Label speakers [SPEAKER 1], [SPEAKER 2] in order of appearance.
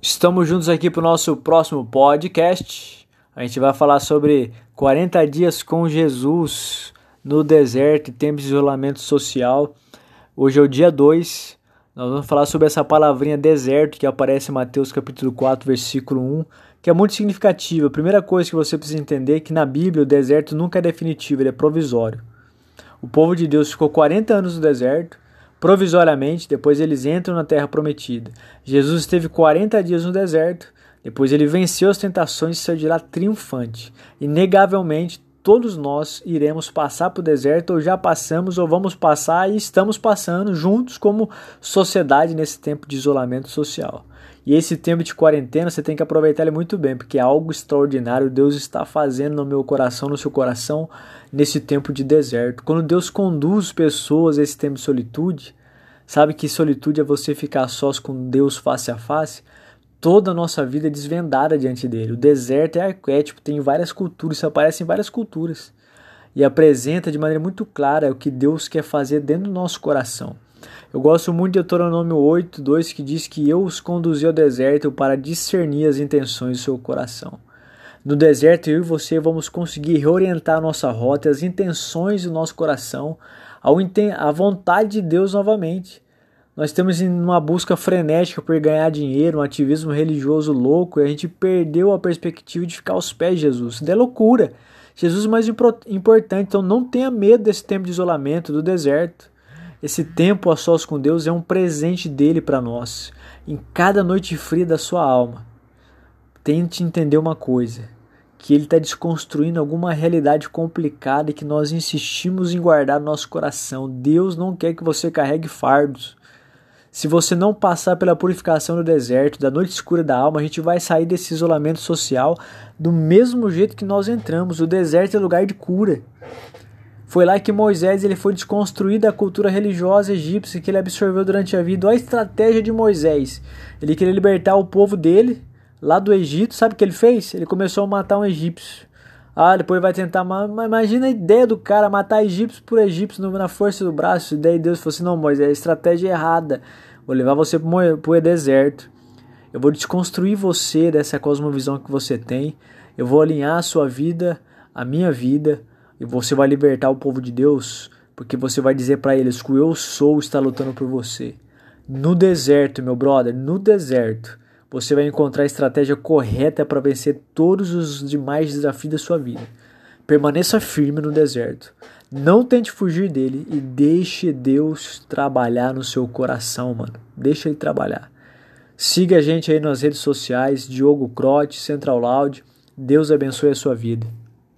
[SPEAKER 1] Estamos juntos aqui para o nosso próximo podcast. A gente vai falar sobre 40 dias com Jesus no deserto, tempo de isolamento social. Hoje é o dia 2. Nós vamos falar sobre essa palavrinha deserto que aparece em Mateus capítulo 4, versículo 1, que é muito significativa. A primeira coisa que você precisa entender é que na Bíblia o deserto nunca é definitivo, ele é provisório. O povo de Deus ficou 40 anos no deserto provisoriamente, depois eles entram na terra prometida. Jesus esteve 40 dias no deserto, depois ele venceu as tentações e saiu de lá triunfante. Inegavelmente, todos nós iremos passar por deserto, ou já passamos, ou vamos passar e estamos passando juntos como sociedade nesse tempo de isolamento social. E esse tempo de quarentena você tem que aproveitar ele muito bem, porque é algo extraordinário Deus está fazendo no meu coração, no seu coração, nesse tempo de deserto. Quando Deus conduz pessoas a esse tempo de solitude, sabe que solitude é você ficar sós com Deus face a face? Toda a nossa vida é desvendada diante dele. O deserto é arquétipo, tem várias culturas, isso aparece em várias culturas. E apresenta de maneira muito clara o que Deus quer fazer dentro do nosso coração. Eu gosto muito de Deuteronômio 8, 2, que diz que eu os conduzi ao deserto para discernir as intenções do seu coração. No deserto, eu e você vamos conseguir reorientar a nossa rota, as intenções do nosso coração, à vontade de Deus novamente. Nós em uma busca frenética por ganhar dinheiro, um ativismo religioso louco, e a gente perdeu a perspectiva de ficar aos pés de Jesus. Isso é loucura. Jesus é mais importante, então não tenha medo desse tempo de isolamento, do deserto. Esse tempo a sós com Deus é um presente dele para nós, em cada noite fria da sua alma. Tente entender uma coisa: que ele está desconstruindo alguma realidade complicada e que nós insistimos em guardar no nosso coração. Deus não quer que você carregue fardos. Se você não passar pela purificação do deserto, da noite escura da alma, a gente vai sair desse isolamento social do mesmo jeito que nós entramos. O deserto é lugar de cura. Foi lá que Moisés ele foi desconstruir da cultura religiosa egípcia que ele absorveu durante a vida. Olha a estratégia de Moisés. Ele queria libertar o povo dele lá do Egito. Sabe o que ele fez? Ele começou a matar um egípcio. Ah, depois vai tentar. Mas imagina a ideia do cara matar egípcios por egípcios na força do braço. E daí Deus falou assim: Não, Moisés, a estratégia é errada. Vou levar você para o deserto. Eu vou desconstruir você dessa cosmovisão que você tem. Eu vou alinhar a sua vida, a minha vida e você vai libertar o povo de Deus, porque você vai dizer para eles que o eu sou está lutando por você. No deserto, meu brother, no deserto, você vai encontrar a estratégia correta para vencer todos os demais desafios da sua vida. Permaneça firme no deserto. Não tente fugir dele e deixe Deus trabalhar no seu coração, mano. Deixa ele trabalhar. Siga a gente aí nas redes sociais, Diogo Crote, Central Loud. Deus abençoe a sua vida.